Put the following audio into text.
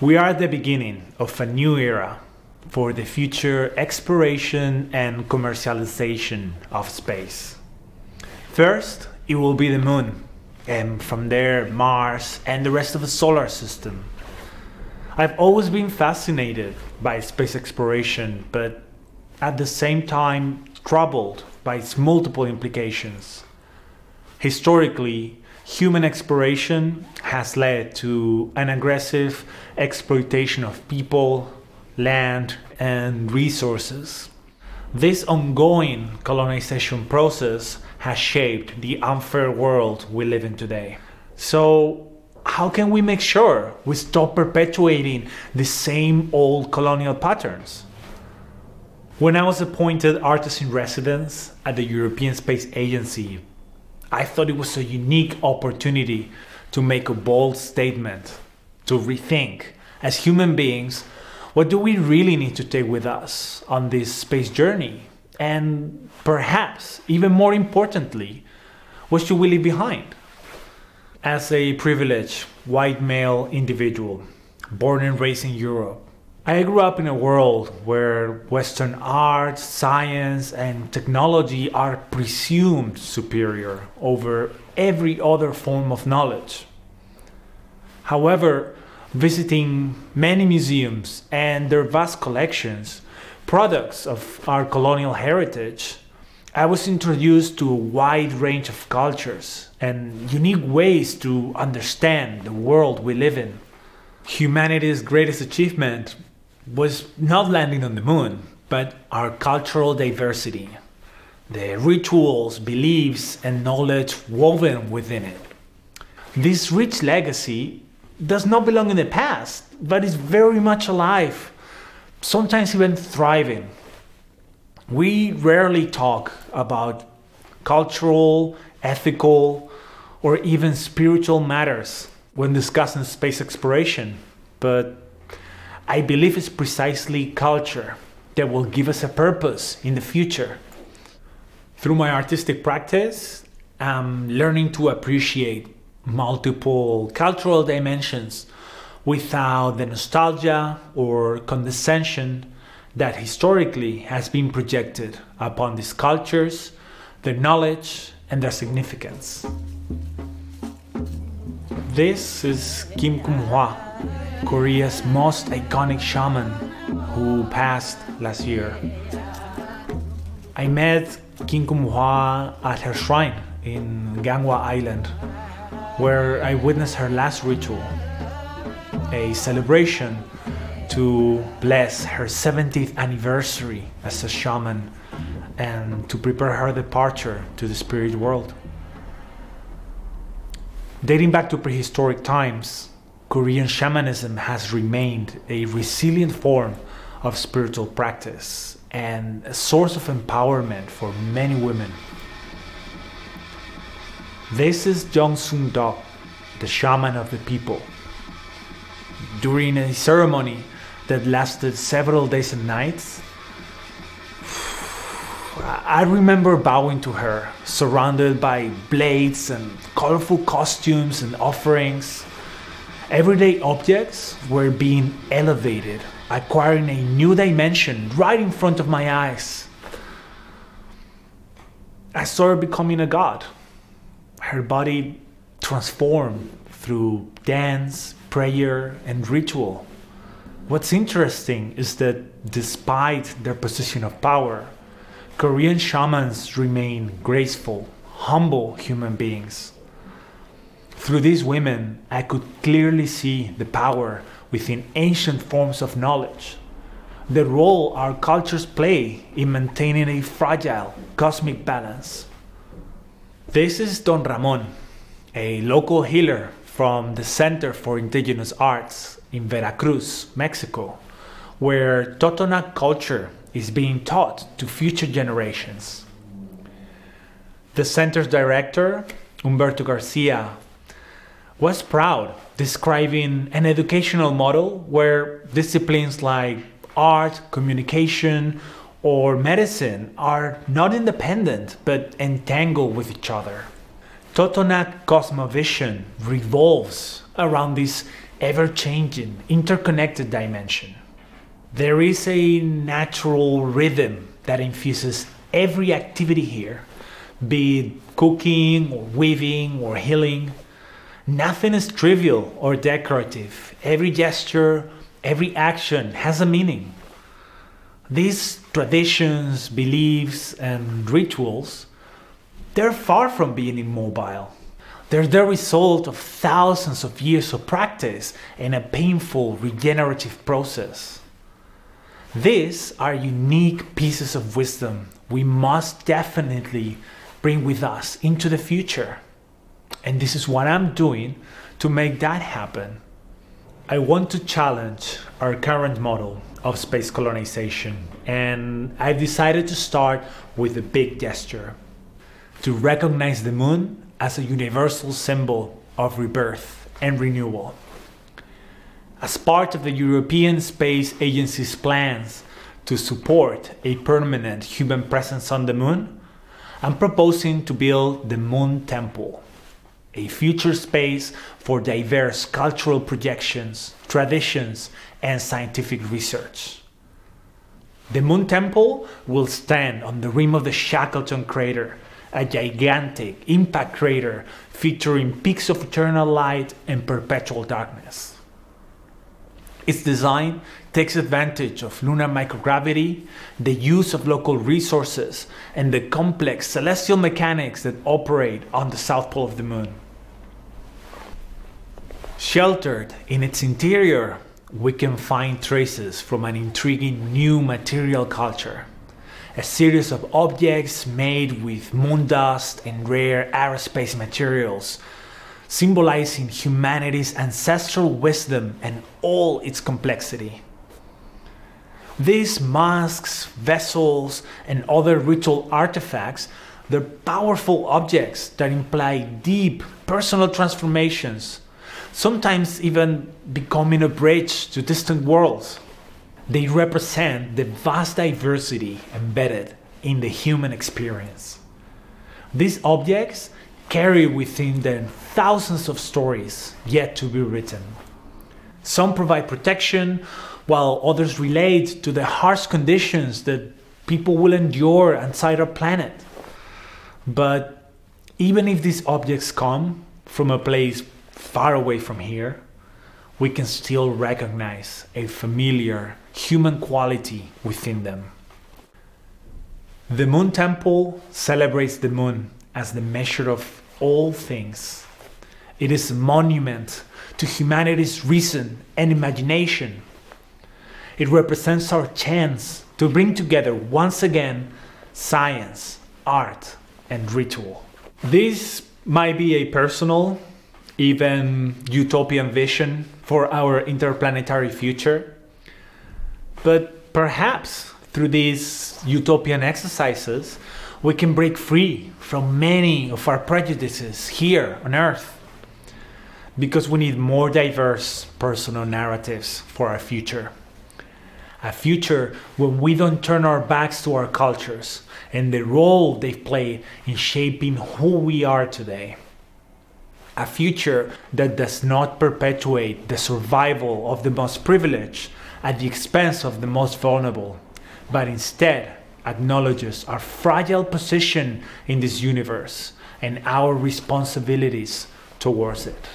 We are at the beginning of a new era for the future exploration and commercialization of space. First, it will be the moon, and from there, Mars and the rest of the solar system. I've always been fascinated by space exploration, but at the same time, troubled by its multiple implications. Historically, human exploration has led to an aggressive exploitation of people, land, and resources. This ongoing colonization process has shaped the unfair world we live in today. So, how can we make sure we stop perpetuating the same old colonial patterns? When I was appointed artist in residence at the European Space Agency I thought it was a unique opportunity to make a bold statement, to rethink, as human beings, what do we really need to take with us on this space journey? And perhaps, even more importantly, what should we leave behind? As a privileged white male individual, born and raised in Europe, I grew up in a world where Western art, science, and technology are presumed superior over every other form of knowledge. However, visiting many museums and their vast collections, products of our colonial heritage, I was introduced to a wide range of cultures and unique ways to understand the world we live in. Humanity's greatest achievement was not landing on the moon, but our cultural diversity, the rituals, beliefs, and knowledge woven within it. This rich legacy does not belong in the past, but is very much alive, sometimes even thriving. We rarely talk about cultural, ethical, or even spiritual matters when discussing space exploration, but I believe it's precisely culture that will give us a purpose in the future. Through my artistic practice, I'm learning to appreciate multiple cultural dimensions without the nostalgia or condescension that historically has been projected upon these cultures, their knowledge, and their significance. This is Kim Kum Hwa Korea's most iconic shaman who passed last year. I met Kim Kum Hwa at her shrine in Ganghwa Island, where I witnessed her last ritual, a celebration to bless her 70th anniversary as a shaman and to prepare her departure to the spirit world. Dating back to prehistoric times, Korean shamanism has remained a resilient form of spiritual practice and a source of empowerment for many women. This is Jong Sung Dok, the shaman of the people. During a ceremony that lasted several days and nights, I remember bowing to her, surrounded by blades and colorful costumes and offerings. Everyday objects were being elevated, acquiring a new dimension right in front of my eyes. I saw her becoming a god. Her body transformed through dance, prayer, and ritual. What's interesting is that despite their position of power, Korean shamans remain graceful, humble human beings. Through these women, I could clearly see the power within ancient forms of knowledge, the role our cultures play in maintaining a fragile cosmic balance. This is Don Ramon, a local healer from the Center for Indigenous Arts in Veracruz, Mexico, where Totonac culture is being taught to future generations. The center's director, Humberto Garcia, was proud, describing an educational model where disciplines like art, communication, or medicine are not independent but entangled with each other. Totonac cosmovision revolves around this ever changing, interconnected dimension. There is a natural rhythm that infuses every activity here, be it cooking or weaving or healing. Nothing is trivial or decorative. Every gesture, every action has a meaning. These traditions, beliefs, and rituals, they're far from being immobile. They're the result of thousands of years of practice and a painful regenerative process. These are unique pieces of wisdom we must definitely bring with us into the future. And this is what I'm doing to make that happen. I want to challenge our current model of space colonization, and I've decided to start with a big gesture to recognize the moon as a universal symbol of rebirth and renewal. As part of the European Space Agency's plans to support a permanent human presence on the moon, I'm proposing to build the Moon Temple, a future space for diverse cultural projections, traditions, and scientific research. The Moon Temple will stand on the rim of the Shackleton crater a gigantic impact crater featuring peaks of eternal light and perpetual darkness. Its design takes advantage of lunar microgravity, the use of local resources, and the complex celestial mechanics that operate on the south pole of the moon. Sheltered in its interior, we can find traces from an intriguing new material culture a series of objects made with moon dust and rare aerospace materials, symbolizing humanity's ancestral wisdom and all its complexity. These masks, vessels, and other ritual artifacts, they're powerful objects that imply deep personal transformations, sometimes even becoming a bridge to distant worlds. They represent the vast diversity embedded in the human experience. These objects carry within them thousands of stories yet to be written. Some provide protection, while others relate to the harsh conditions that people will endure inside our planet. But even if these objects come from a place far away from here, we can still recognize a familiar human quality within them. The Moon Temple celebrates the moon as the measure of all things. It is a monument to humanity's reason and imagination. It represents our chance to bring together once again science, art, and ritual. This might be a personal, even utopian vision for our interplanetary future. But perhaps through these utopian exercises, we can break free from many of our prejudices here on Earth. Because we need more diverse personal narratives for our future. A future when we don't turn our backs to our cultures and the role they've played in shaping who we are today. A future that does not perpetuate the survival of the most privileged at the expense of the most vulnerable, but instead acknowledges our fragile position in this universe and our responsibilities towards it.